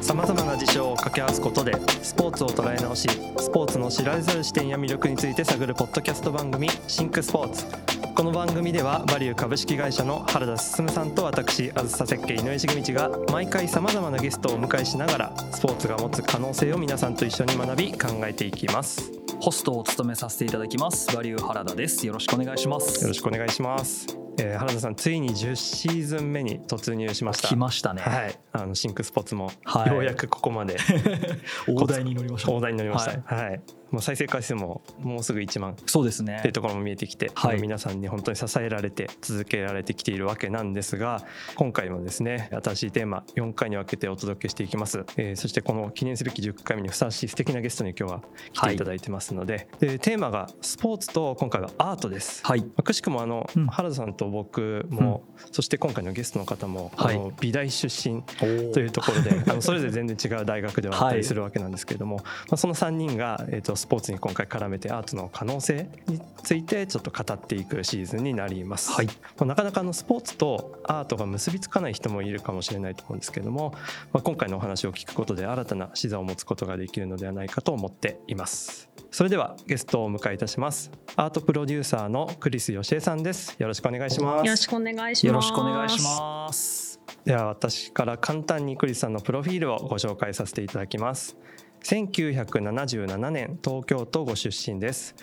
さまざまな事象を掛け合わすことでスポーツを捉え直しスポーツの知られざる視点や魅力について探るポッドキャスト番組「シンクスポーツ」この番組ではバリュー株式会社の原田進さんと私あずさ設計井上重道が毎回さまざまなゲストをお迎えしながらスポーツが持つ可能性を皆さんと一緒に学び考えていきます。ホストを務めさせていただきます。バリュー原田です。よろしくお願いします。よろしくお願いします、えー原田さんついに10シーズン目に突入しました。来ましたね、はい。あのシンクスポーツもはい。ようやくここまで。大台に乗りました。大台に乗りました。はい。はい、もう再生回数ももうすぐ1万そうですね。っていうところも見えてきて、はい。皆さんに本当に支えられて続けられてきているわけなんですが今回もですね新しいテーマ4回に分けてお届けしていきます、えーそしてこの記念すべき10回目にふさわしい素敵なゲストに今日は来ていただいてますので,、でテーマがスポーツと今回はアートです。はい。まあくしくもあの、うん。原田さんと僕も、そして今回のゲストの方も、はい。あの美大出身というところであのそれぞれ全然違う大学ではあったりするわけなんですけれども、まあ、その3人が、えー、とスポーツに今回絡めてアートの可能性についてちょっと語っていくシーズンになります、はい。まあなかなかあのスポーツとアートが結びつかない人もいるかもしれないと思うんですけれども、まあ、今回のお話を聞くことで新たな視座を持つことができるのではないかと思っています。それではゲストをお迎えいたします。アートプロデューサーのクリス義恵さんです。よろしくお願いします。よろしくお願いします。よろしくお願いします。では私から簡単にクリスさんのプロフィールをご紹介させていただきます1977年東京都ご出身です。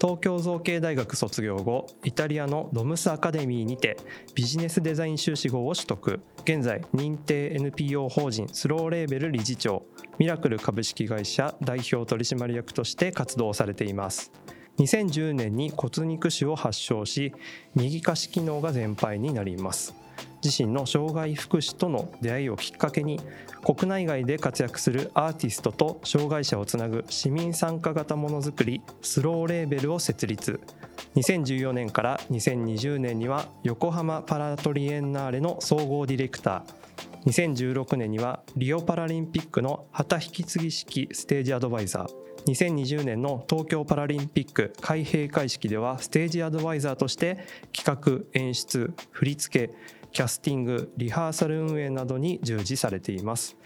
東京造形大学卒業後イタリアのロムスアカデミーにてビジネスデザイン修士号を取得。現在認定 NPO 法人スローレーベル理事長。ミラクル株式会社代表取締役として活動されています。2010年に骨肉腫を発症し右下肢機能が全廃になります。自身の障害福祉との出会いをきっかけに国内外で活躍するアーティストと障害者をつなぐ市民参加型ものづくりスローレーベルを設立。2014年から2020年には横浜パラトリエンナーレの総合ディレクター。2016年にはリオパラリンピックの旗引き継ぎ式ステージアドバイザー。2020年の東京パラリンピック開閉会式ではステージアドバイザーとして企画演出振り付けキャスティングリハーサル運営などに従事されています。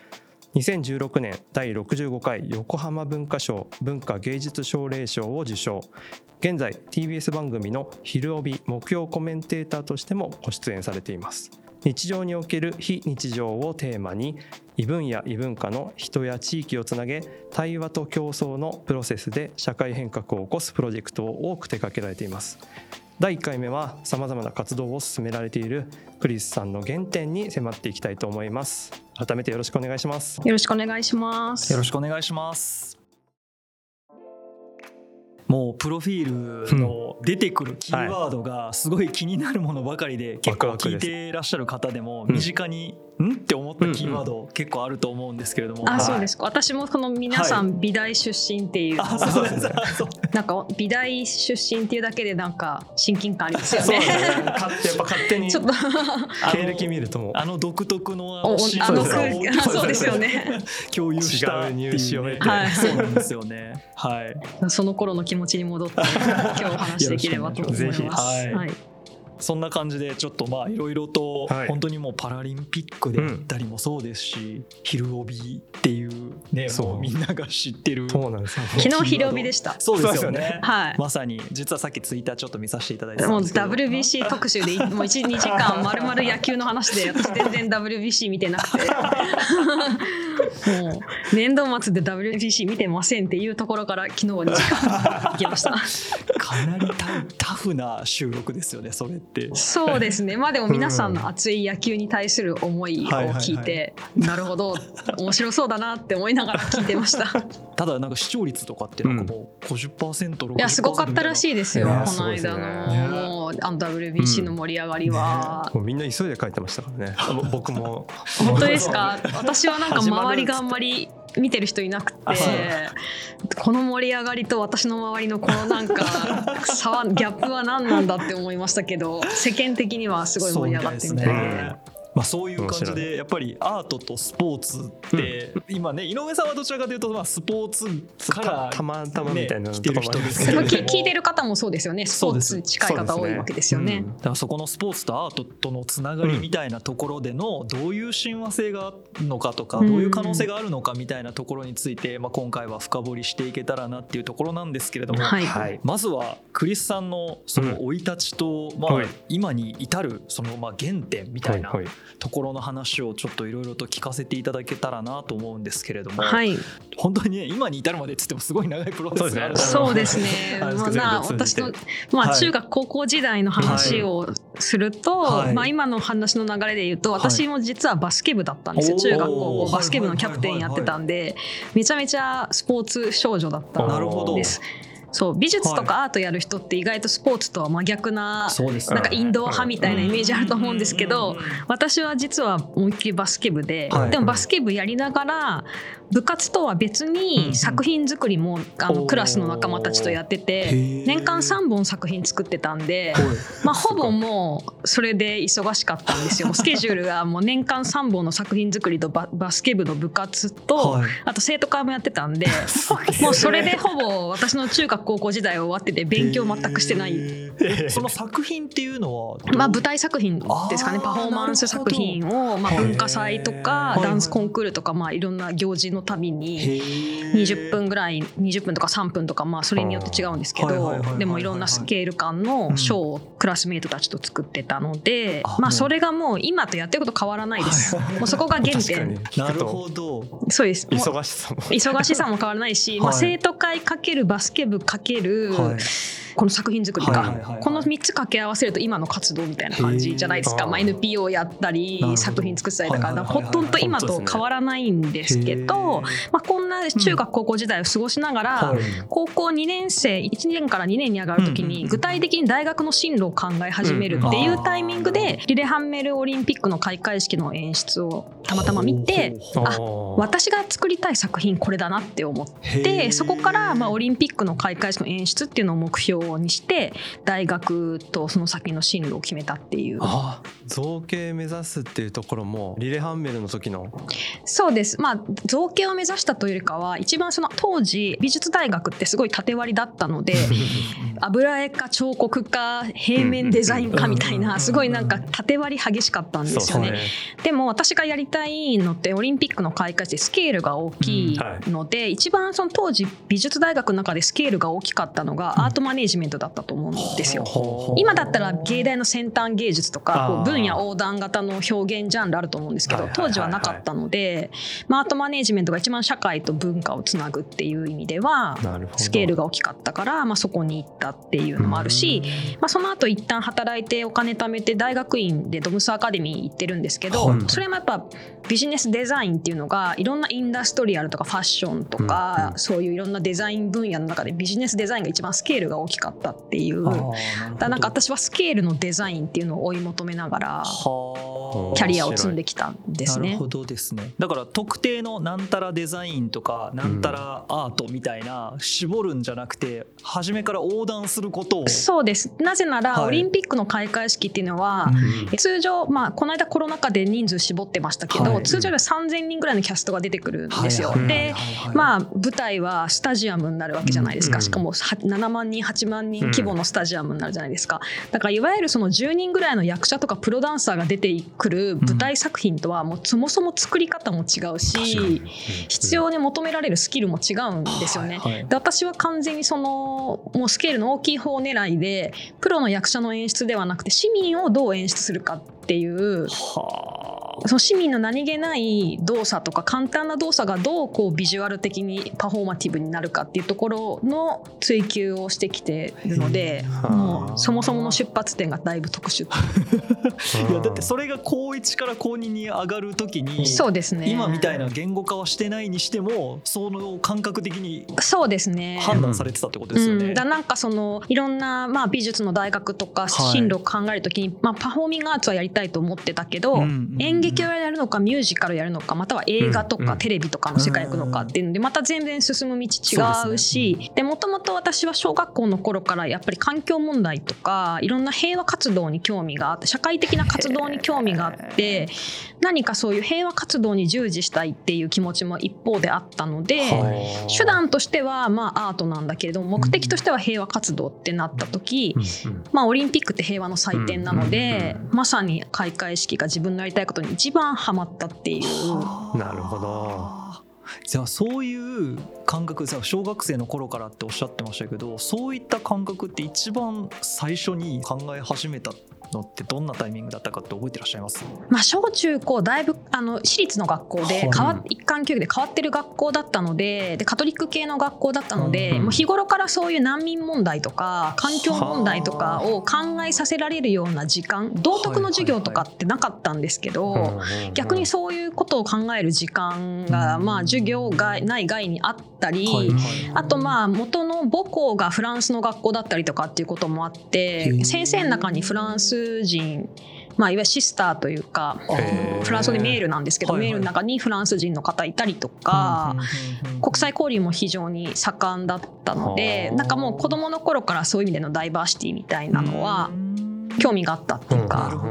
2016年第65回横浜文化賞文化芸術奨励賞を受賞。現在 TBS 番組の「昼帯」木曜コメンテーターとしてもご出演されています。日常における非日常をテーマに異分野異文化の人や地域をつなげ対話と競争のプロセスで社会変革を起こすプロジェクトを多く手掛けられています。第1回目はさまざまな活動を進められているクリスさんの原点に迫っていきたいと思います。改めてよろしくお願いします。よろしくお願いします。よろしくお願いしますもうプロフィールの出てくるキーワードがすごい気になるものばかりで結構聞いてらっしゃる方でもうん。身近にん？って思ったキーワード結構あると思うんですけれども、あ、そうです。か。私もこの皆さん美大出身っていう、あそうです。そうなんか美大出身っていうだけでなんか親近感ありますよね。そうですね。勝手やっぱ勝手に ちょっと。経歴見るとも。うあの独特のあおの空気あそうですよね。共有した入試を経て。はい。そうなんですよね。はい。その頃の気持ちに戻って 今日お話しできればと思います。そんな感じでちょっとまあいろいろとはい。本当にもうパラリンピックであったりもそうですし、昼帯っていうねそう。もうみんなが知ってる。そうなんですよ。昨日昼帯でした。そうですよね。はい。まさに実はさっきツイッターちょっと見させていただいてたもう WBC 特集でいもう12時間まるまる野球の話で私全然 WBC 見てなくてもう年度末で WBC 見てませんっていうところから昨日は2時間行きました。かなりタタフな収録ですよねそれって。そうですね。まあでも皆さんの熱い野球に対する思いを聞いて、なるほど面白そうだなって思いながら聞いてました。ただなんか視聴率とかってなんかもう 50%60% いやすごかったらしいですよこの間の、ねあの WBC の盛り上がりは、もうみんな急いで書いてましたからね。僕も。本当ですか？私はなんか周りがあんまり見てる人いなくて。この盛り上がりと私の周りのこのなんか 差はギャップは何なんだって思いましたけど世間的にはすごい盛り上がってみたいでまあ、そういう感じでやっぱりアートとスポーツって、今ね井上さんはどちらかというとまあスポーツからたたまたまみたいなね来てる人ですけれど聞いてる方もそうですよね。スポーツ近い方多いわけですよね。だからそこのスポーツとアートとのつながりみたいなところでのどういう親和性があるのかとかうん。どういう可能性があるのかみたいなところについて、まあ、今回は深掘りしていけたらなっていうところなんですけれども、はい。はい。まずはクリスさんのその生い立ちと、まあはい。今に至るそのまあ原点みたいなはいはいところの話をちょっといろいろと聞かせていただけたらなと思うんですけれども、はい、本当にね今に至るまでっつってもすごい長いプロセスがあるそうですね。まあ、私の、まあ、はい。中学高校時代の話をすると、はい。まあ、今の話の流れで言うと、はい。私も実はバスケ部だったんですよ。おー。中学高校バスケ部のキャプテンやってたんで、めちゃめちゃスポーツ少女だったなるほど。んです。そう美術とかアートやる人って意外とスポーツとは真逆ななんかインドア派みたいなイメージあると思うんですけど私は実は思いっきりバスケ部で、はい。でもバスケ部やりながら部活とは別に作品作りもあのクラスの仲間たちとやってへてー。年間3本作品作ってたんで、まあ、ほぼもうそれで忙しかったんですよ。スケジュールがもう年間3本の作品作りとババスケ部の部活と、はい。あと生徒会もやってたんで もうそれでほぼ私の中学高校時代は終わってて勉強全くしてない。その作品っていうのはまあ、舞台作品ですかね。パフォーマンス作品を、まあ、文化祭とかはい。ダンスコンクールとか、まあ、いろんな行事のたびに20 20分ぐらい20分とか3分とか、まあ、それによって違うんですけどでもいろんなスケール感のショーをクラスメートたちと作ってたので、まあ、それがもう今とやってること変わらないです。はい。もうそこが原点。聞くとなるほど。そうです。忙しさも。忙しさも変わらないし、まあ、はい。生徒会かけるバスケ部かける、はい。この作品作りか、はいはいはいはい。この3つ掛け合わせると今の活動みたいな感じじゃないですか、まあ、NPO やったり作品作ってたりとかほとんど今と変わらないんですけど、まあ、こんな中学高校時代を過ごしながら、はい。高校2年生1年から2年に上がる時に具体的に大学の進路を考え始めるっていうタイミングでリレハンメルオリンピックの開会式の演出をたまたま見てあ私が作りたい作品これだなって思って。そこからまあオリンピックの開会式の演出っていうのを目標にして大学とその先の進路を決めたっていう。あ造形目指すっていうところもリレハンメルの時の？そうです。まあ造形を目指したというよりかは一番その当時美術大学ってすごい縦割りだったので 油絵か彫刻か平面デザインかみたいうんなすごいなんか縦割り激しかったんですよね。でも私がやりたいのってオリンピックの開会式でスケールが大きいので、一番その当時美術大学の中でスケールが大きかったのがアートマネジメントだったと思うんですよ。今だったら芸大の先端芸術とか分野横断型の表現ジャンルあると思うんですけど当時はなかったのでまあアートマネジメントが一番社会と文化をつなぐっていう意味ではスケールが大きかったから、まあ、そこに行ったっていうのもあるし、まあ、その後一旦働いてお金貯めて大学院でドムスアカデミー行ってるんですけど、はいそれもやっぱビジネスデザインっていうのがいろんなインダストリアルとかファッションとか、そういういろんなデザイン分野の中でビジネスデザインが一番スケールが大きかったっていう。だかなんか私はスケールのデザインっていうのを追い求めながらはあ。キャリアを積んできたんですね。なるほ。どですね。だから特定のなんたらデザインとかなんたらアートみたいな絞るんじゃなくて初めから横断することを。そうです。なぜなら、はい。オリンピックの開会式っていうのは、うん。通常、まあ、この間コロナ禍で人数絞ってましたけど、はい。通常では3000人ぐらいのキャストが出てくるんですよ。でまあ、舞台はスタジアムになるわけじゃないですか、うん。しかもは7万人8万人規模のスタジアムになるじゃないですか。だからいわゆるその10人ぐらいの役者とかプロダンサーが出てくる舞台作品とはもうそもそも作り方も違うし、必要に求められるスキルも違うんですよね。で私は完全にそのもうスケールの大きい方狙いでプロの役者の演出ではなくて市民をどう演出するかっていうはその市民の何気ない動作とか簡単な動作がどうこうビジュアル的にパフォーマティブになるかっていうところの追求をしてきているのでーもうそもそもの出発点がだいぶ特殊。いやだってそれが高1から高2に上がるときにそうですね。今みたいな言語化はしてないにしてもその感覚的にそうですね。判断されてたってことですよね。うん、だなんかそのいろんな、まあ、美術の大学とかはい進路を考えるときに、まあ、パフォーミングアーツはやりたいと思ってたけど、うんうん演劇をやるのかミュージカルやるのかまたは映画とかテレビとかの世界行くのかっていうのでまた全然進む道違うしでもともと私は小学校の頃からやっぱり環境問題とかいろんな平和活動に興味があって社会的な活動に興味があって何かそういう平和活動に従事したいっていう気持ちも一方であったので。はい手段としてはまあアートなんだけれども目的としては平和活動ってなった時、まあ、オリンピックって平和の祭典なので、まさに開会式が自分のやりたいことに一番ハマったっていう。なるほどじゃあそういう感覚さ小学生の頃からっておっしゃってましたけどそういった感覚って一番最初に考え始めたのってどんなタイミングだったかって覚えてらっしゃいます？まあ、小中高だいぶあの私立の学校で変わは一貫教育で変わってる学校だったのででカトリック系の学校だったので、うん。もう日頃からそういう難民問題とか環境問題とかを考えさせられるような時間道徳の授業とかってなかったんですけど。逆にそういうことを考える時間が、うん。まあ、授業がない外にあったり、はいあとまあ元の母校がフランスの学校だったりとかっていうこともあっへてー。先生の中にフランス人まあ、いわゆるシスターというかフランス語でメールなんですけど、メールの中にフランス人の方いたりとか、国際交流も非常に盛んだったのではあ。なんかもう子どもの頃からそういう意味でのダイバーシティみたいなのはうん。興味があったっていううんか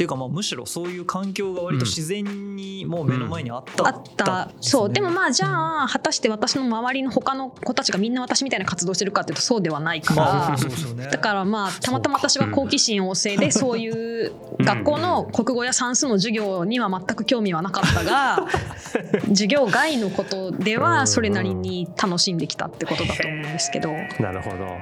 っていうかまあむしろそういう環境が割と自然にもう目の前にあった、あった。そう。でもまあじゃあ果たして私の周りの他の子たちがみんな私みたいな活動してるかっていうとそうではないかまあらそうですよね。だからまあたまたま私は好奇心旺盛でそういう学校の国語や算数の授業には全く興味はなかったが 授業外のことではそれなりに楽しんできたってことだと思うんですけど。なるほど。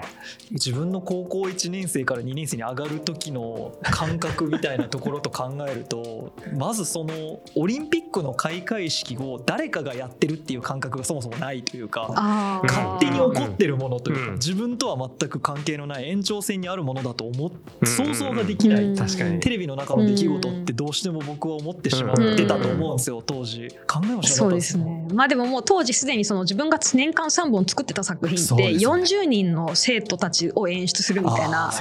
自分の高校1年生から2年生に上がる時の感覚みたいなところと考えるとまずそのオリンピックの開会式を誰かがやってるっていう感覚がそもそもないというか勝手に起こってるものというかうん。自分とは全く関係のない延長線にあるものだと思っうん。想像ができないうん。確かに。テレビの中の出来事ってどうしても僕は思ってしまってたと思うんですよ当時。考えもしなかそうでったですすね。まあでももう当時すでにその自分が年間3本作ってた作品ってそうですね。40人の生徒たちを演出するみたいな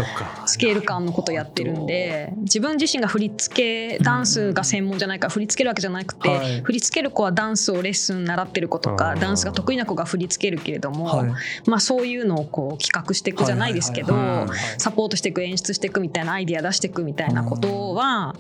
スケール感のことやってるんで自分自身が振り付けダンスが専門じゃないから振り付けるわけじゃなくて、はい。振り付ける子はダンスをレッスン習ってる子とかダンスが得意な子が振り付けるけれども、はい。まあ、そういうのをこう企画していくじゃないですけどサポートしていく演出していくみたいなアイディア出していくみたいなことは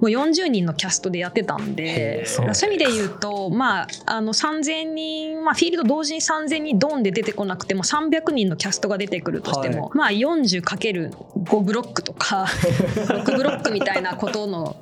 もう40人のキャストでやってたんでそういう意味で言うと、まあ、あの3000人、まあ、フィールド同時に3000人ドンで出てこなくても300人のキャストが出てくるとしても、まあ 40×5 ブロックとか 6ブロックみたいなことの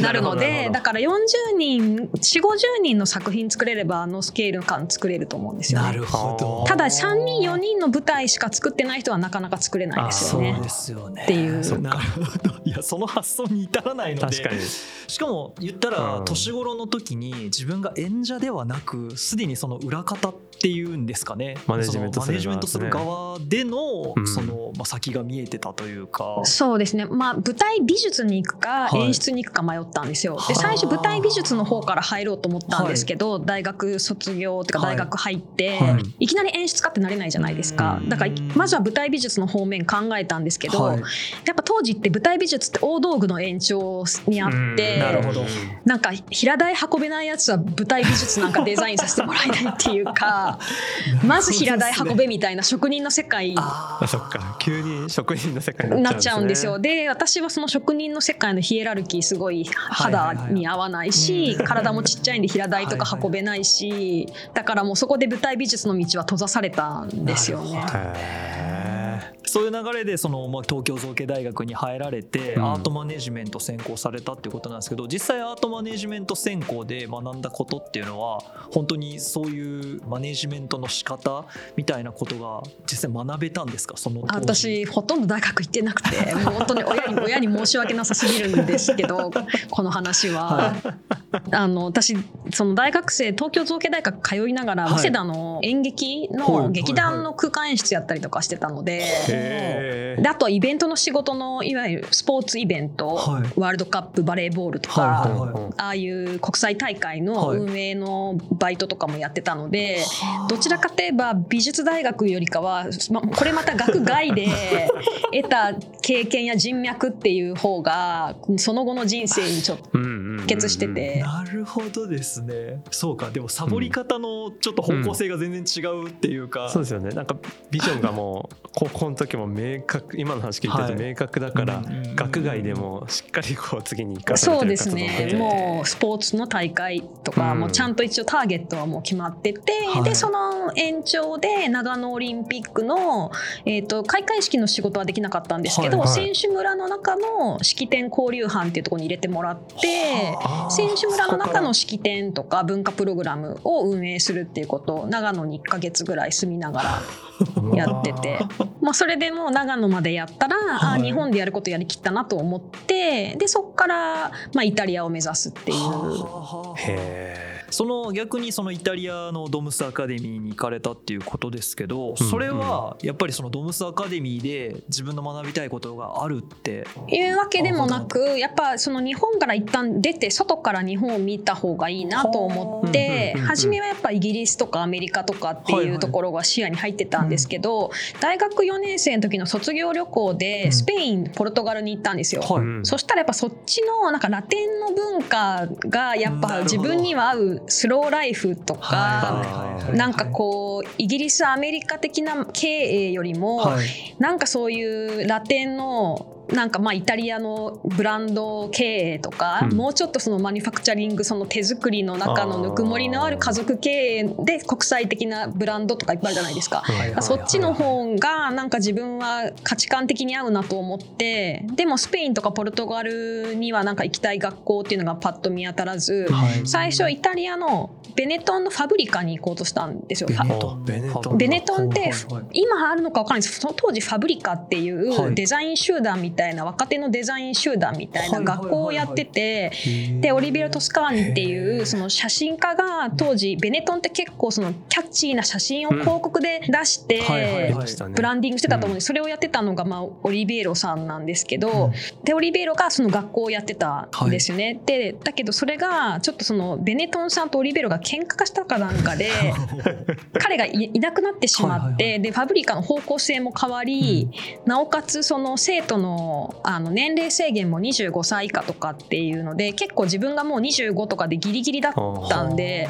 なるのでだから40人4 5 0人の作品作れればあのスケール感作れると思うんですよね。なるほど。ただ3人4人の舞台しか作ってない人はなかなか作れないですよね。そう。ですよね。っていう。そなるほど。いやその発想に至らないので確かに。しかも言ったらうん。年頃の時に自分が演者ではなくすでにその裏方っていうんですかね。マネジメントする側そのマネジメントする側でのうん。その、まあ、先が見えてたというか。そうですね、まあ、舞台美術に行くかはい。演出に行くか迷ったんですよ。はあ。で最初舞台美術の方から入ろうと思ったんですけど、大学卒業っていうかはい。大学入って、はい。い、きなり演出家ってなれないじゃないですか。うん。だからまずは舞台美術の方面考えたんですけど、はい。やっぱ当時って舞台美術って大道具の延長にあって、うんなるほど。なんか平台運べないやつは舞台美術なんかデザインさせてもらえないっていうか まず平台運べみたいな職人の世界ああそっか急に職人の世界になっちゃうんんですすよ。で私はその職人の世界のヒエラルキーすごい肌に合わないし、はい体もちっちゃいんで平台とか運べないし、だからもうそこで舞台美術の道は閉ざされたんですよねそういう流れでその、まあ、東京造形大学に入られて、うん。アートマネジメント専攻されたっていうことなんですけど実際アートマネジメント専攻で学んだことっていうのは本当にそういうマネジメントの仕方みたいなことが実際学べたんですか？その私ほとんど大学行ってなくて もう本当に親に親に申し訳なさすぎるんですけど この話は。あの私その大学生東京造形大学通いながら、はい。早稲田の演劇はいはい。の劇団の空間演出やったりとかしてたので。あとはイベントの仕事のいわゆるスポーツイベント、はい。ワールドカップバレーボールとか、はいはいはいああいう国際大会のはい。運営のバイトとかもやってたので、どちらかといえば美術大学よりかは、ま、これまた学外で 得た経験や人脈っていう方がその後の人生にちょっと結してて、なるほどですね。そうか。でもサボり方のちょっと方向性が全然違うっていうか、そうですよね。なんかビジョンがもう 高校の時も明確今の話聞いてると明確だから、うんうんうん学外でもしっかりこう次に生かされそうですね。もうスポーツの大会とか、うん。もうちゃんと一応ターゲットはもう決まってて、はい。でその延長で長野オリンピックの、えー、と開会式の仕事はできなかったんですけど、はいはい。選手村の中の式典交流班っていうところに入れてもらって。あー。選手村の中の式典とか文化プログラムを運営するっていうことを長野に1ヶ月ぐらい住みながらやってて、まあ、それでもう長野までやったら、あはい。日本でやることやりきったなと思ってでそこから、まあ、イタリアを目指すっていう。へその逆にそのイタリアのドムスアカデミーに行かれたっていうことですけど、ん。それはやっぱりそのドムスアカデミーで自分の学びたいことがあるっていうわけでもなくやっぱその日本から一旦出て外から日本を見た方がいいなと思ってはあ初めはやっぱイギリスとかアメリカとかっていうところが視野に入ってたんですけど大学4年生の時の卒業旅行でスペインポルトガルに行ったんですよ。そしたらやっぱそっちのなんかラテンの文化がやっぱ自分には合うスローライフとかはいなんかこうイギリスアメリカ的な経営よりもはい。なんかそういうラテンのなんかまあイタリアのブランド経営とか、うん。もうちょっとそのマニファクチャリングその手作りの中のぬくもりのある家族経営で国際的なブランドとかいっぱいあるじゃないですか。はいそっちの方がなんか自分は価値観的に合うなと思ってでもスペインとかポルトガルにはなんか行きたい学校っていうのがパッと見当たらずはい。最初イタリアのベネトンのファブリカに行こうとしたんですよ。ベネトン。あベネトン。ベネトンって今あるのか分かんないです。その当時ファブリカっていはい。うデザイン集団みたいな若手のデザイン集団みたいなはいはいはいはい。学校をやっててでオリベロ・トスカーニっていうその写真家が当時ベネトンって結構そのキャッチーな写真を広告で出してはいはいはい。ましたね。ブランディングしてたと思うんでそれをやってたのがまあオリベーロさんなんですけど、でオリベーロがその学校をやってたんですよね。でだけどそれがちょっとそのベネトンさんとオリベーロが喧嘩化したかなんかで 彼がいいなくなってしまって、はいはいはでファブリカの方向性も変わり、なおかつその生徒のあの年齢制限も25歳以下とかっていうので結構自分がもう25とかでギリギリだったんで。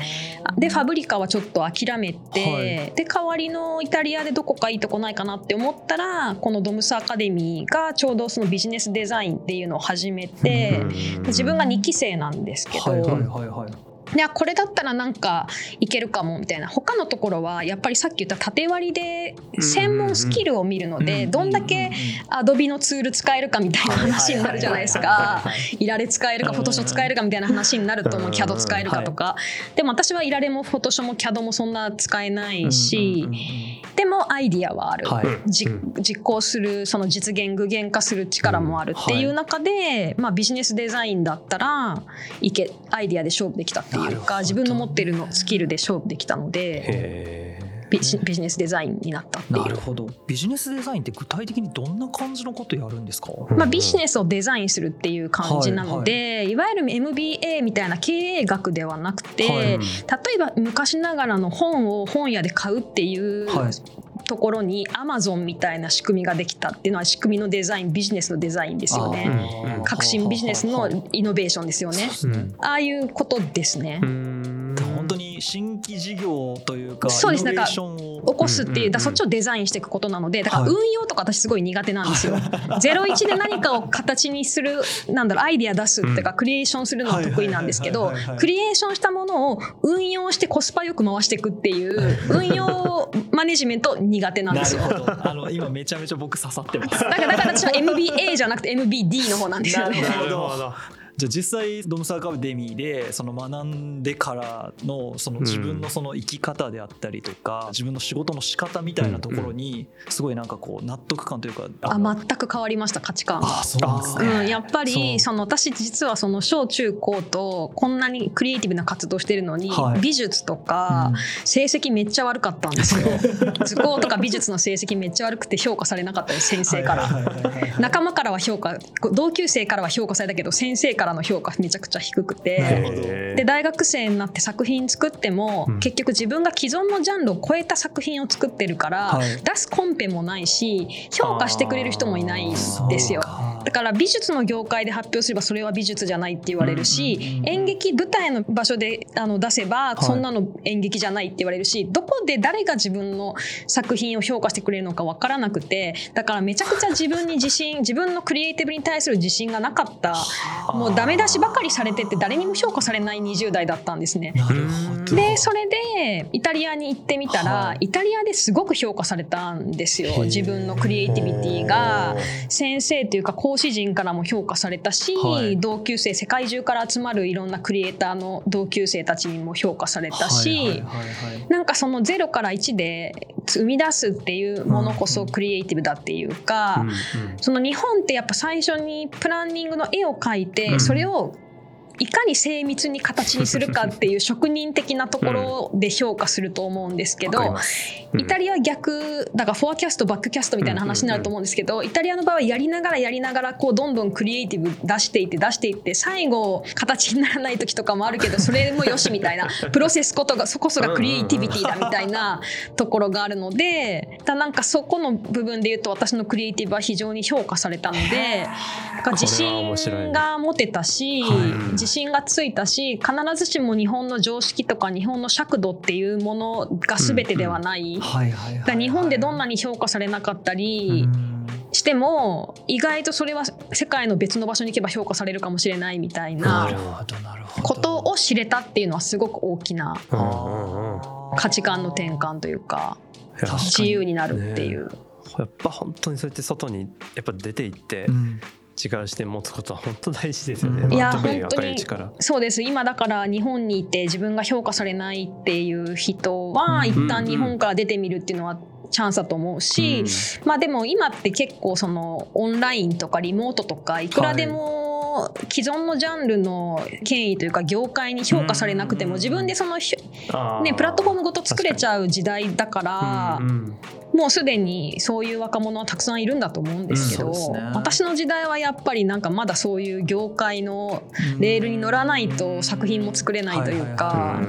でファブリカはちょっと諦めて、はい。で代わりのイタリアでどこかいいとこないかなって思ったらこのドムスアカデミーがちょうどそのビジネスデザインっていうのを始めて、自分が2期生なんですけど、はいはいはいはいいやこれだったらなんかいけるかもみたいな他のところはやっぱりさっき言った縦割りで専門スキルを見るのでどんだけアドビのツール使えるかみたいな話になるじゃないですか。いられ使えるかフォトショー使えるかみたいな話になると思う。CAD 使えるかとか。でも私はいられもフォトショーも CAD もそんな使えないしでもアイディアはある。はい。じ実行するその実現具現化する力もあるっていう中で、まあ、ビジネスデザインだったらいけアイディアで勝負できたっていうなるほどか自分の持ってるのスキルで勝負できたのでへビジビジネスデザインになったっていう。なるほど。ビジネスデザインって具体的にどんな感じのことやるんですか？まあ、ビジネスをデザインするっていう感じなので、い。わゆる MBA みたいな経営学ではなくて、はい。例えば昔ながらの本を本屋で買うっていうはいところに Amazon みたいな仕組みができたっていうのは仕組みのデザインビジネスのデザインですよね。うんうん革新ビジネスのイノベーションですよね。うんああいうことですね。本当に新規事業というかそうです。イノベーションを。起こすっていう、うんうんうん。だそっちをデザインしていくことなのでだからはい。運用とか私すごい苦手なんですよ。01で何かを形にするなんだろうアイディア出すっていうか、クリエーションするのは得意なんですけどクリエーションしたものを運用してコスパよく回していくっていう 運用マネジメント苦手なんですよ。なるほど。あの今めちゃめちゃ僕刺さってます。だからだから私は MBA じゃなくて MBD の方なんですよね。なるほど。なるほどじゃあ実際ドムスアカデミーでその学んでからのその自分のその生き方であったりとか、自分の仕事の仕方みたいなところにすごいなんかこう納得感というかあの全く変わりました価値観。あそうなんですね、うん、やっぱりその私実はその小中高とこんなにクリエイティブな活動してるのに、はい。美術とか成績めっちゃ悪かったんですよ。図工とか美術の成績めっちゃ悪くて評価されなかったです先生から。仲間からは評価同級生からは評価されたけど先生からの評価めちゃくちゃ低くて。で大学生になって作品作っても、うん。結局自分が既存のジャンルを超えた作品を作ってるから、はい。出すコンペもないし評価してくれる人もいないんですよ。だから美術の業界で発表すればそれは美術じゃないって言われるし、演劇舞台の場所であの出せばい。そんなの演劇じゃないって言われるし、どこで誰が自分の作品を評価してくれるのか分からなくてだからめちゃくちゃ自分に自信 自分のクリエイティブに対する自信がなかった。もうダメ出しばかりされてて誰にも評価されない20代だったんですね。でそれでイタリアに行ってみたら、はい。イタリアですごく評価されたんですよ。自分のクリエイティビティが。先生というか講師陣からも評価されたし、はい。同級生世界中から集まるいろんなクリエイターの同級生たちにも評価されたし、はいはいはいはい。なんかその0から1で生み出すっていうものこそクリエイティブだっていうか、その日本ってやっぱ最初にプランニングの絵を描いて、うん。それをいかに精密に形にするかっていう職人的なところで評価すると思うんですけど、イタリアは逆だからフォアキャストバックキャストみたいな話になると思うんですけど、イタリアの場合はやりながらやりながらこうどんどんクリエイティブ出していって出していって最後形にならない時とかもあるけどそれもよしみたいな プロセスことがそこそがクリエイティビティだみたいなところがあるのでだなんかそこの部分で言うと私のクリエイティブは非常に評価されたので自信が持てたし、はい。自信がついたし必ずしも日本の常識とか日本の尺度っていうものが全てではない。はいはいはいだから日本でどんなに評価されなかったりうん。しても意外とそれは世界の別の場所に行けば評価されるかもしれないみたいなことを知れたっていうのはすごく大きな価値観の転換というか自由になるっていう。やっぱ本当にそうやって外にやっぱ出て行ってうん違う視点持つことは本当大事ですよね。うん。いや本当に。そうです。今だから日本にいて自分が評価されないっていう人はうん一旦日本から出てみるっていうのはチャンスだと思うし、まあでも今って結構そのオンラインとかリモートとかいくらでも既存のジャンルの権威というか業界に評価されなくても自分でそのねプラットフォームごと作れちゃう時代だからうんうんもうすでにそういう若者はたくさんいるんだと思うんですけどうんね。私の時代はやっぱりなんかまだそういう業界のレールに乗らないと作品も作れないというはいか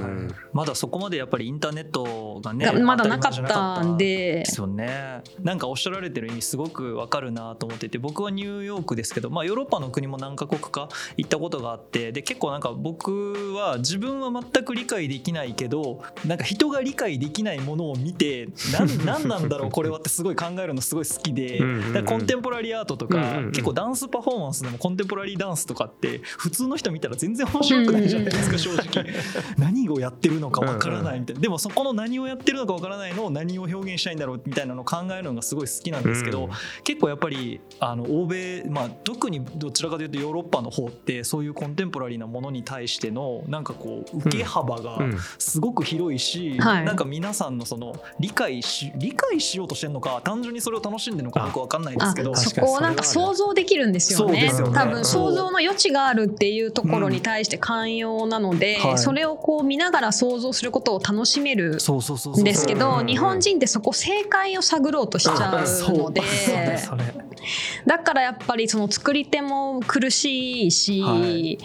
まだそこまでやっぱりインターネットがねがまだなかっ当たんで。ですよね。なんかおっしゃられてる意味すごくわかるなと思っていて僕はニューヨークですけど、まあ、ヨーロッパの国も何カ国か行ったことがあってで結構なんか僕は自分は全く理解できないけどなんか人が理解できないものを見てなんなんなんだろうこれはってすごい考えるのすごい好きでコンテンポラリーアートとか、結構ダンスパフォーマンスでもコンテンポラリーダンスとかって普通の人見たら全然面白くないじゃないですか正直。何をやってるのかわからないみたいな。でもそこの何をやってるのかわからないのを何を表現したいんだろうみたいなのを考えるのがすごい好きなんですけど、うん。結構やっぱりあの欧米、まあ、特にどちらかというとヨーロッパの方ってそういうコンテンポラリーなものに対してのなんかこう受け幅がうん。すごく広いし、はい。なんか皆さんのその理解し理解しようとしてるのか単純にそれを楽しんでるのかよくわかんないですけど。そこをなんか想像できるんですよね。ね。多分想像の余地があるっていうところに対して寛容なので、はい。それをこう見ながら想像することを楽しめるんですけど、うん日本人ってそこ正解を探ろうとしちゃうので。それ。だからやっぱりその作り手も苦しいし、はい。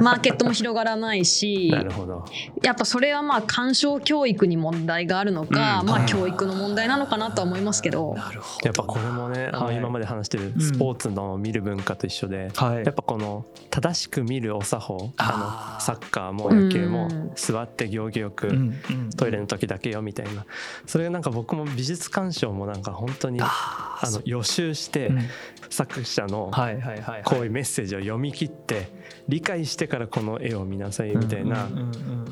マーケットも広がらないし なるほど。やっぱそれはまあ干渉教育に問題があるのか、うん。まあはい教育の問題なのかなとは思いますけど。なるほど。やっぱこれもね、あのはい。今まで話してるスポーツの見る文化と一緒で、はい。やっぱこの正しく見るお作法あのサッカーも野球もうん。座って行儀よく、うんうんトイレの時だけよみたいな。それがなんか僕も美術鑑賞もなんか本当にあの予習してうん作者のはいはいはいはい。こういうメッセージを読み切って理解してからこの絵を見なさいみたいな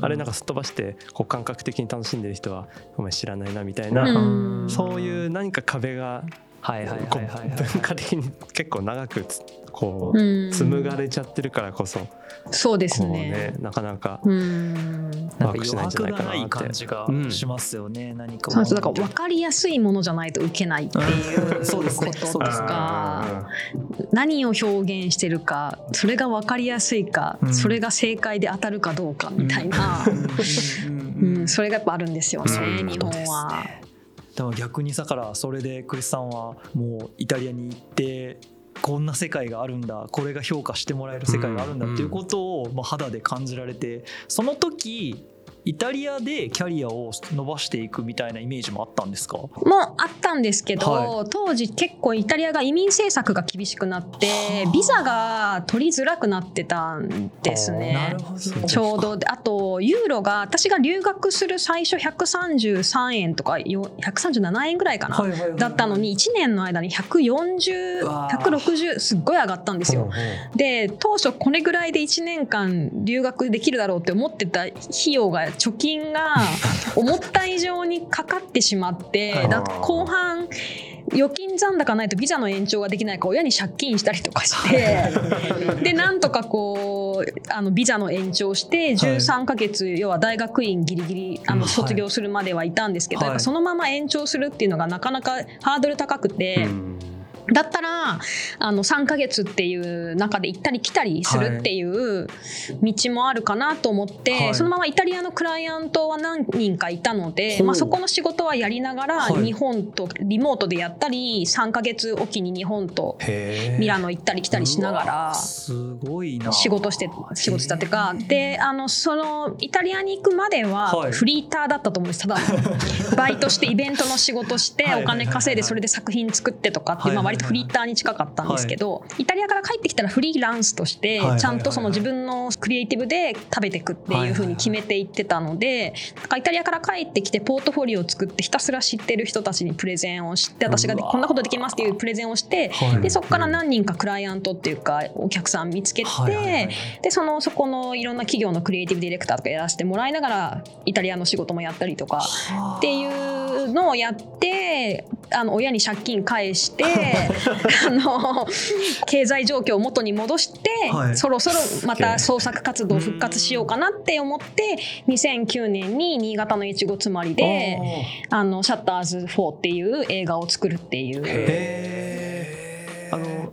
あれなんかすっ飛ばしてこう感覚的に楽しんでる人はお前知らないなみたいな、うん。そういう何か壁がはいはいこはいはいはい。う文化的に結構長くつこううん。紡がれちゃってるからこそ。そうですね。ねなかなかうん。なんかワークしないんじゃないかなって余白がない感じがうんしますよね、何か。をそうだから分かりやすいものじゃないと受けないっていうことですそうですね。か何を表現してるかそれが分かりやすいか、うん。それが正解で当たるかどうかみたいな、うん。うん。それがやっぱあるんですよ。ね、うん。日本は。だから逆にさからそれでクリスさんはもうイタリアに行ってこんな世界があるんだこれが評価してもらえる世界があるんだっていうことをまあ肌で感じられてその時イタリアでキャリアを伸ばしていくみたいなイメージもあったんですか？もあったんですけど、は当時結構イタリアが移民政策が厳しくなってはあ。ビザが取りづらくなってたんですね。ほちょうどであとユーロが私が留学する最初133円とかよ137円ぐらいかな、だったのに1年の間にうわー。140160すっごい上がったんですよ。で当初これぐらいで1年間留学できるだろうって思ってた費用が貯金が思った以上にかかってしまってはい。だ後半預金残高ないとビザの延長ができないから親に借金したりとかしてでなんとかこうあのビザの延長して13ヶ月、要は大学院ギリギリあうんの卒業するまではいたんですけど、はい。やっぱそのまま延長するっていうのがなかなかハードル高くて。うんだったらあの3ヶ月っていう中で行ったり来たりするっていう道もあるかなと思って、はい。そのままイタリアのクライアントは何人かいたので、ほうまあ、そこの仕事はやりながらはい。日本とリモートでやったり3ヶ月おきに日本とミラノ行ったり来たりしながら。すごいな。仕事して仕事したっていうかであのそのイタリアに行くまでははい。フリーターだったと思うんです。ただのバイトしてイベントの仕事してはい。お金稼いでそれで作品作ってとかってまあはいはいはい割とフリーターに近かったんですけどイタリアから帰ってきたらフリーランスとしてちゃんとその自分のクリエイティブで食べていくっていうふうに決めていってたのでだからイタリアから帰ってきてポートフォリオを作ってひたすら知ってる人たちにプレゼンをして私がこんなことできますっていうプレゼンをしてはい。でそこから何人かクライアントっていうかお客さん見つけて、でそのそこのいろんな企業のクリエイティブディレクターとかやらせてもらいながらイタリアの仕事もやったりとかっていうのをやってあの親に借金返して あの経済状況を元に戻して、はい。そろそろまた創作活動を復活しようかなって思って2009年に新潟の越後つまりで「あのシャッターズ4」っていう映画を作るっていう。へー。あの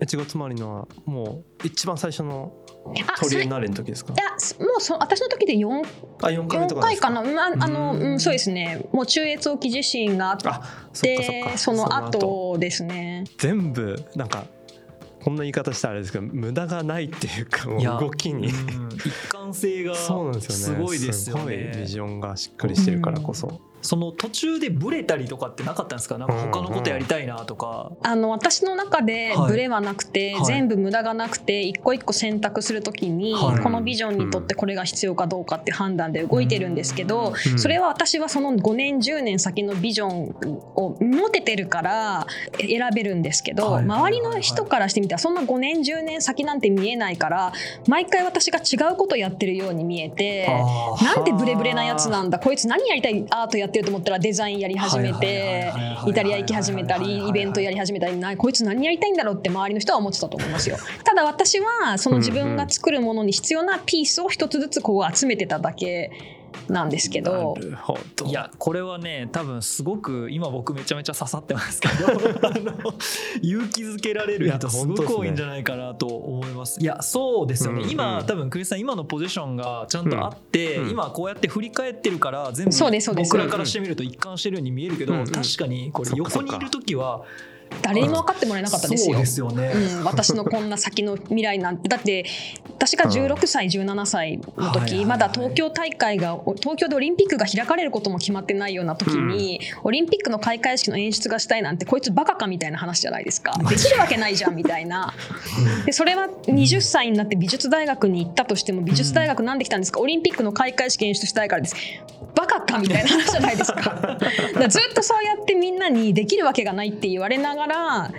越後つまりのはもう一番最初のあそれいトリエンナーレの時ですか？やもうそ私の時で 4, あ4回目と4かです回かな、まああのうん。うん、そうですね。もう中越沖地震があっあそっかそってか。その後ですね。全部なんかこんな言い方したらあれですけど無駄がないっていうかもう動きに。うん一貫性がすよね。すごいですよすごいビねジョンがしっかりしてるからこそ、その途中でブレたりとかってなかったんですか？なんか他のことやりたいなとか、あの私の中ではい。ブレはなくて、はい。全部無駄がなくて一個一個選択するときに、はい。このビジョンにとってこれが必要かどうかって判断で動いてるんですけど、うん。それは私はその5年10年先のビジョンを持ててるから選べるんですけど、はい。周りの人からしてみたらそんな5年10年先なんて見えないから毎回私が違うことやってるように見えて。なんてブレブレなやつなんだこいつ何やりたいアートやってると思ったらデザインやり始めてイタリア行き始めたりイベントやり始めたりなこいつ何やりたいんだろうって周りの人は思ってたと思いますよ。ただ私はその自分が作るものに必要なピースを一つずつこう集めてただけなんですけど。いやこれはね多分すごく今僕めちゃめちゃ刺さってますけど。勇気づけられる人すごく多いんじゃないかなと思います。いやそうですよね、うんうん。今多分クリスさん今のポジションがちゃんとあって、うん今こうやって振り返ってるから全部僕らからしてみると一貫してるように見えるけど、確かにこれ横にいる時は誰にも分かってもらえなかったですよ。そうですよね、うん、私のこんな先の未来なんて。だって私が16歳17歳の時まだ東京大会が東京でオリンピックが開かれることも決まってないような時に、オリンピックの開会式の演出がしたいなんてこいつバカかみたいな話じゃないですか。できるわけないじゃんみたいな。でそれは20歳になって美術大学に行ったとしても美術大学なんで来たんですか？オリンピックの開会式演出したいからです。バカかみたいな話じゃないですか。ずっとそうやってみんなにできるわけがないって言われながらがら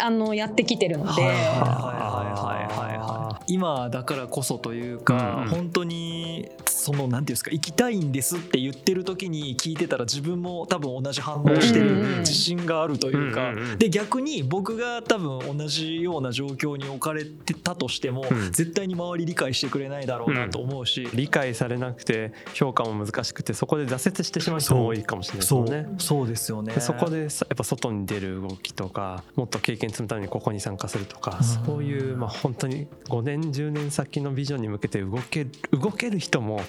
あのやってきてるので。はいはいはいはいはいはい今だからこそというか、うん本当にそのなんていうんですか行きたいんですって言ってる時に聞いてたら自分も多分同じ反応してうんうんうん。る自信があるというか、うんうんうん。で逆に僕が多分同じような状況に置かれてたとしても、うん。絶対に周り理解してくれないだろうなと思うし、理解されなくて評価も難しくてそこで挫折してしまう人も多いかもしれないですね。そうですよね。でそこでさやっぱ外に出る動きとかもっと経験積むためにここに参加するとか、うん。そういう、まあ、本当に5年10年先のビジョンに向けて動ける動ける人も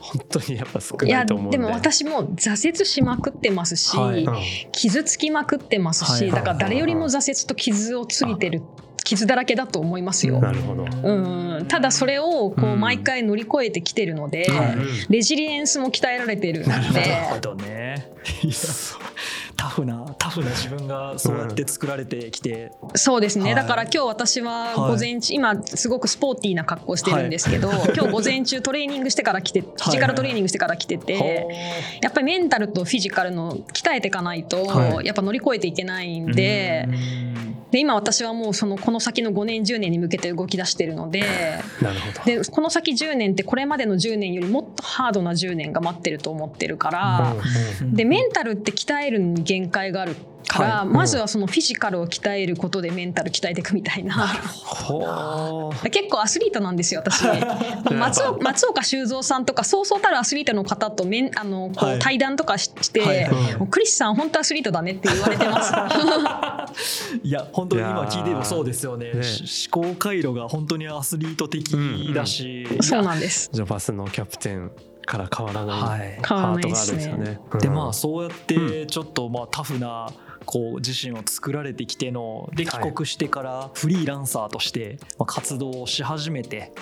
本当にやっぱ少ないと思うんで。でも私も挫折しまくってますし、はい。うん。傷つきまくってますし、はい。はい。だから誰よりも挫折と傷をついてる傷だらけだと思いますよ。なるほど。うん。ただそれをこううん。毎回乗り越えてきてるので、はい。レジリエンスも鍛えられてるのなるでほどね。タフなタフな自分がそうやって作られてきて、そうですね、はい。だから今日私は午前中、今すごくスポーティーな格好してるんですけど、今日午前中トレーニングしてから来てフィジカルトレーニングしてから来てて、やっぱりメンタルとフィジカルの鍛えていかないと、はい。やっぱ乗り越えていけないんで,、で今私はもうそのこの先の5年10年に向けて動き出してるのでなるほど。でこの先10年ってこれまでの10年よりもっとハードな10年が待ってると思ってるから。うんでメンタルって鍛えるに限界があるから、はいまずはそのフィジカルを鍛えることでメンタル鍛えていくみたいな。ほう。結構アスリートなんですよ私。松岡松岡修造さんとかそうそうたるアスリートの方とめんあのこはい。う対談とかしして、はい。はいクリスさん本当アスリートだねって言われてます いや本当に今聞いてもそうですよね。ね。し思考回路が本当にアスリート的だし、そうなんです。ジョバスのキャプテンから変わらない、ハートがあないですね。るんですよね。でうん。まあそうやってちょっとまあタフなこう自身を作られてきてので帰国してからフリーランサーとしてまあ活動をし始めて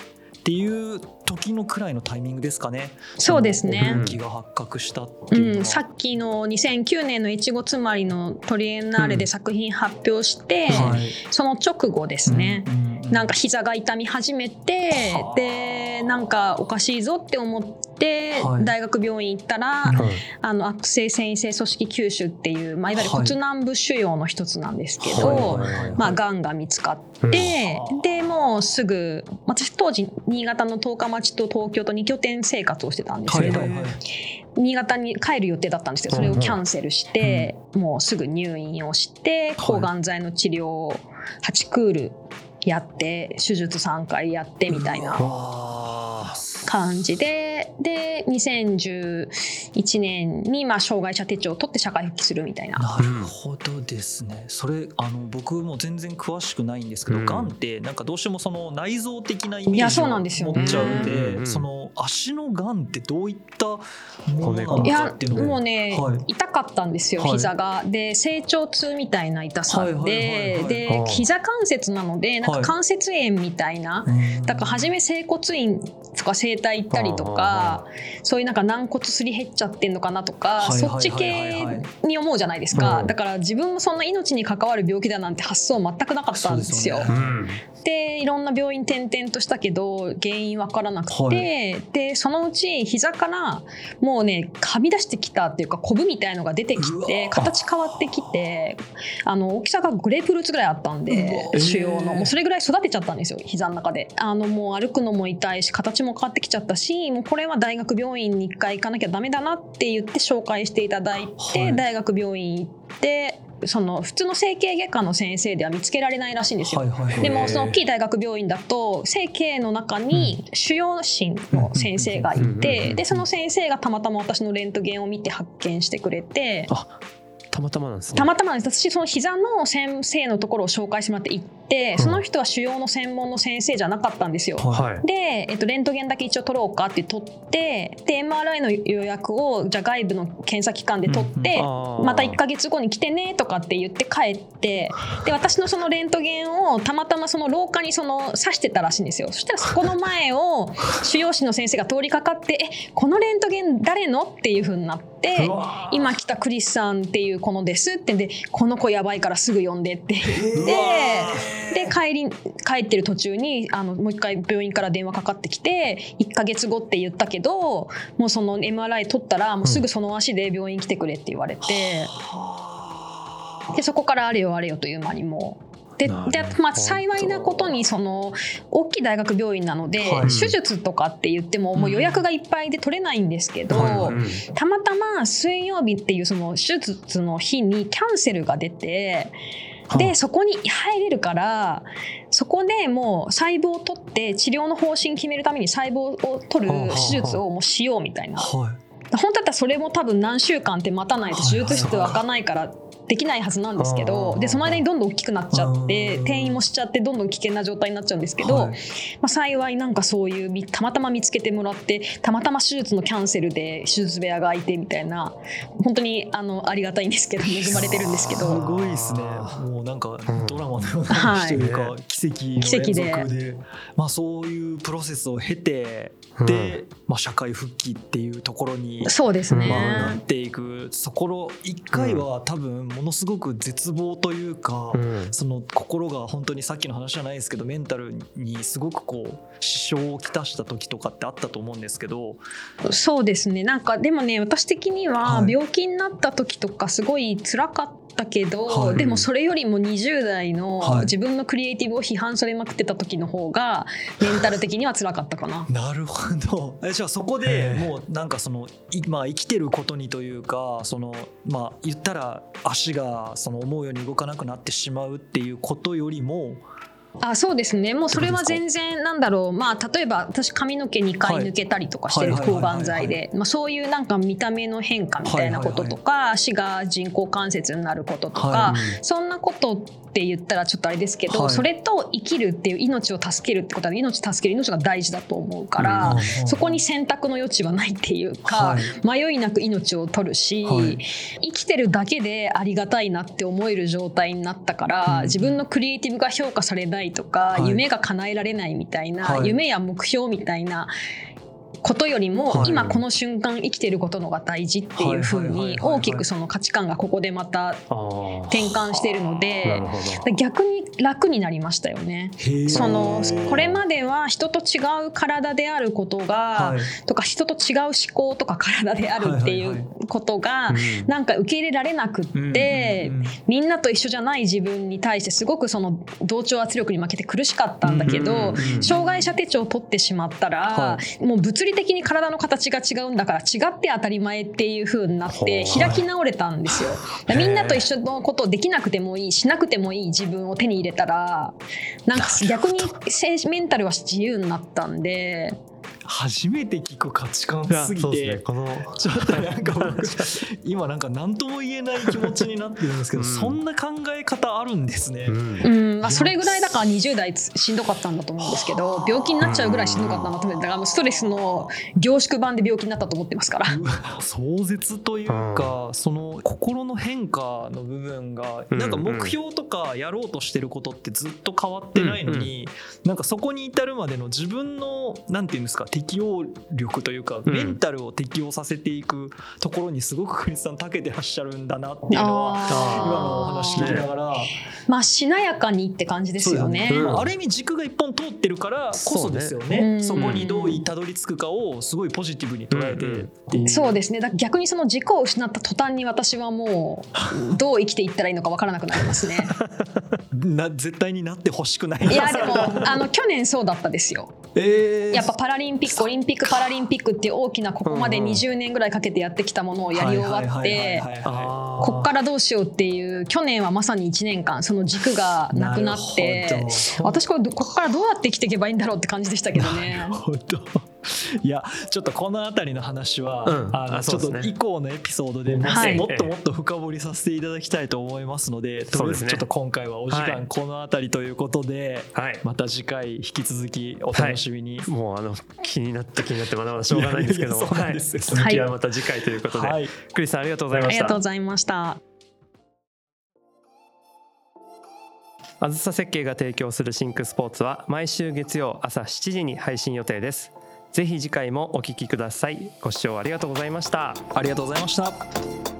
っていう時のくらいのタイミングですかね。そうですね。病気が発覚したっていううん、さっきの2009年の越後つまりのトリエンナーレで作品発表して、はい。その直後ですね、うんうんうんなんか膝が痛み始めてはあ。でなんかおかしいぞって思ってはい。大学病院行ったら、うんあの悪性繊維性組織吸収っていう、まあ、いわゆるはい。骨軟部腫瘍の一つなんですけど、まあ、がんが見つかうんって、はあでもうすぐ私当時新潟の十日町と東京と2拠点生活をしてたんですけど、新潟に帰る予定だったんですけどそれをキャンセルして、もうすぐ入院をして抗がん剤の治療を8クールやって手術3回やってみたいなわ感じでで2011年にまあ障害者手帳を取って社会復帰するみたいな。なるほどですね。それあの僕も全然詳しくないんですけど、うん。がんってなんかどうしてもその内臓的なイメいやージをそうなんですよ。ね持っちゃうんで、その足のがんってどういったものなのかっていうのもうね、はい。痛かったんですよ、はい。膝が。で成長痛みたいな痛さはいはいはいではいで膝関節なのでなんかはい関節炎みたいな、うんだから初め整骨院とか整体行ったりとああかそういうなんか軟骨すり減っちゃってんのかなとかはいそっち系に思うじゃないですか。うん。だから自分もそんな命に関わる病気だなんて発想全くなかったんですよ。でいろんな病院転々としたけど原因わからなくて、はでそのうち膝からもうねはみ出してきたっていうかコブみたいのが出てきて形変わってきてあの大きさがグレープフルーツぐらいあったんうでわ腫瘍の。えーもうそれぐらい育てちゃったんですよ膝の中で。あのもう歩くのも痛いし形も変わってきちゃったしもうこれは大学病院に1回行かなきゃダメだなって言って紹介していただいて、はい。大学病院行ってその普通の整形外科の先生では見つけられないらしいんですよ。はいはいはい。でもその大きい大学病院だと整形の中に腫瘍診の先生がいうんうんでその先生がたまたま私のレントゲンを見て発見してくれてあたまたまなんですね。たまたまなんです。私その膝の先生のところを紹介してもらって行っその人は腫瘍の専門の先生じゃなかったんですよ。はい。で、えっと、レントゲンだけ一応取ろうかって取ってで MRI の予約をじゃあ外部の検査機関で取って、あーまた1か月後に来てねとかって言って帰ってで私のそのレントゲンをたまたまその廊下にその刺してたらしいんですよそしたらそこの前を腫瘍師の先生が通りかかって「えこのレントゲン誰の?」っていうふうになってうわ「今来たクリスさんっていうこのです」ってんで「この子やばいからすぐ呼んで」って言ってで帰り帰ってる途中にあのもう一回病院から電話かかってきて1か月後って言ったけどもうその MRI 取ったらもうすぐその足で病院来てくれって言われて、でそこからあれよあれよという間にもう。ででまあ、幸いなことにその大きい大学病院なので、はい。手術とかって言ってももう予約がいっぱいで取れないんですけど、うん。たまたま水曜日っていうその手術の日にキャンセルが出てでそこに入れるからそこでもう細胞を取って治療の方針決めるために細胞を取る手術をもうしようみたいな。はい。本当だったらそれも多分何週間って待たないと手術室は開かないからできないはずなんですけどでその間にどんどん大きくなっちゃってうん。転移もしちゃってどんどん危険な状態になっちゃうんですけど、はい。まあ、幸いなんかそういうみたまたま見つけてもらってたまたま手術のキャンセルで手術部屋が空いてみたいな本当にあのありがたいんですけど恵まれてるんですけすど。ごいですね。あもうなんかうん。ドラマのような話というか、はい。奇跡の奇跡で。連続で。まあ、そういうプロセスを経てで、まあ、社会復帰っていうところに、そうですね、まあ、なっていく。そころ一回は多分ものすごく絶望というか、うん。その心が本当にさっきの話じゃないですけどメンタルにすごくこう支障をきたした時とかってあったと思うんですけど。そうですね。なんかでもね私的にははい。病気になった時とかすごい辛かったけど、はい。でもそれよりも20代のはい。自分のクリエイティブを批判されまくってた時の方がメンタル的には辛かったかな。なるほど。えじゃあそこでもうなんかそのいまあ生きてることにというかそのまあ言ったら足がその思うように動かなくなってしまうっていうことよりもあそうですね。もうそれは全然なんだろう。まあ例えば私髪の毛2回抜けたりとかしてる抗がん剤で。まあそういうなんか見た目の変化みたいなこととか足が人工関節になることとか、はそんなことって言ったらちょっとあれですけど、はい。それと生きるっていう命を助けるってことは命助ける命が大事だと思うから、うんそこに選択の余地はないっていうか、はい。迷いなく命を取るし、はい。生きてるだけでありがたいなって思える状態になったから、うん。自分のクリエイティブが評価されないとか、はい。夢が叶えられないみたいな、はい。夢や目標みたいなことよりも、はい。今この瞬間生きてることのが大事っていうふうにはい大きくその価値観がここでまた転換してるのなで逆に楽になりましたよね。そのーこれまでは人と違う体であることが、はい。とか人と違う思考とか体であるっていうことがうん。なんか受け入れられなくって、みんなと一緒じゃない自分に対してすごくその同調圧力に負けて苦しかったんだけど、障害者手帳を取ってしまったら、はもう物理的に体の形が違うんだから違って当たり前っていう風になって開き直れたんですよ。みんなと一緒のことをできなくてもいいしなくてもいい自分を手に入れたらなんか逆にメンタルは自由になったんで。初めて聞く価値観すぎそうですね。てこのちょっとなんか僕今 なんか何とも言えない気持ちになってるんですけど、うん。そんな考え方あるんですね。うん。うん。まあ、それぐらいだから20代つしんどかったんだと思うんですけど病気になっちゃうぐらいしんどかったんだと思うん。でだからもうストレスの凝縮版で病気になったと思ってますから。壮絶というか、その心の変化の部分がうんなんか目標とかやろうとしてることってずっと変わってないのに、なん。かそこに至るまでの自分のなんていうんですか適応力というか、うん。メンタルを適応させていくところにすごくクリスさん長けてらっしゃるんだなっていうのは今のお話聞きながら、まあしなやかにって感じですよね。ね。うん。ある意味軸が一本通ってるからこそですよね。そうね。そこにどうたどり着くかをすごいポジティブに捉えてっていう。そうですね。だ逆にその軸を失った途端に私はもう どう生きていったらいいのかわからなくなりますね。な絶対になってほしくない。いやでもあの去年そうだったですよ。えー。やっぱパラリンピックオリンピック・パラリンピックっていう大きなここまでうんうん。20年ぐらいかけてやってきたものをやり終わって。こっからどうしようっていう去年はまさに1年間その軸がなくなって私これここからどうやって生きていけばいいんだろうって感じでしたけどね。なる。ほどいやちょっとこの辺りの話は、うん。あのちょっと以降のエピソードでも,、はいもっともっと深掘りさせていただきたいと思いますのでとりあえずちょっと今回はお時はい。間この辺りということで、はい。また次回引き続きお楽しみに。もうあの気になって気になってまだまだしょうがないんですけど いやいやそうなんですよはい続きはまた次回ということで、はい。クリスさんありがとうございました。ありがとうございました。あずさ設計が提供するシンクスポーツは毎週月曜朝7時に配信予定ですぜひ次回もお聞きくださいご視聴ありがとうございましたありがとうございました。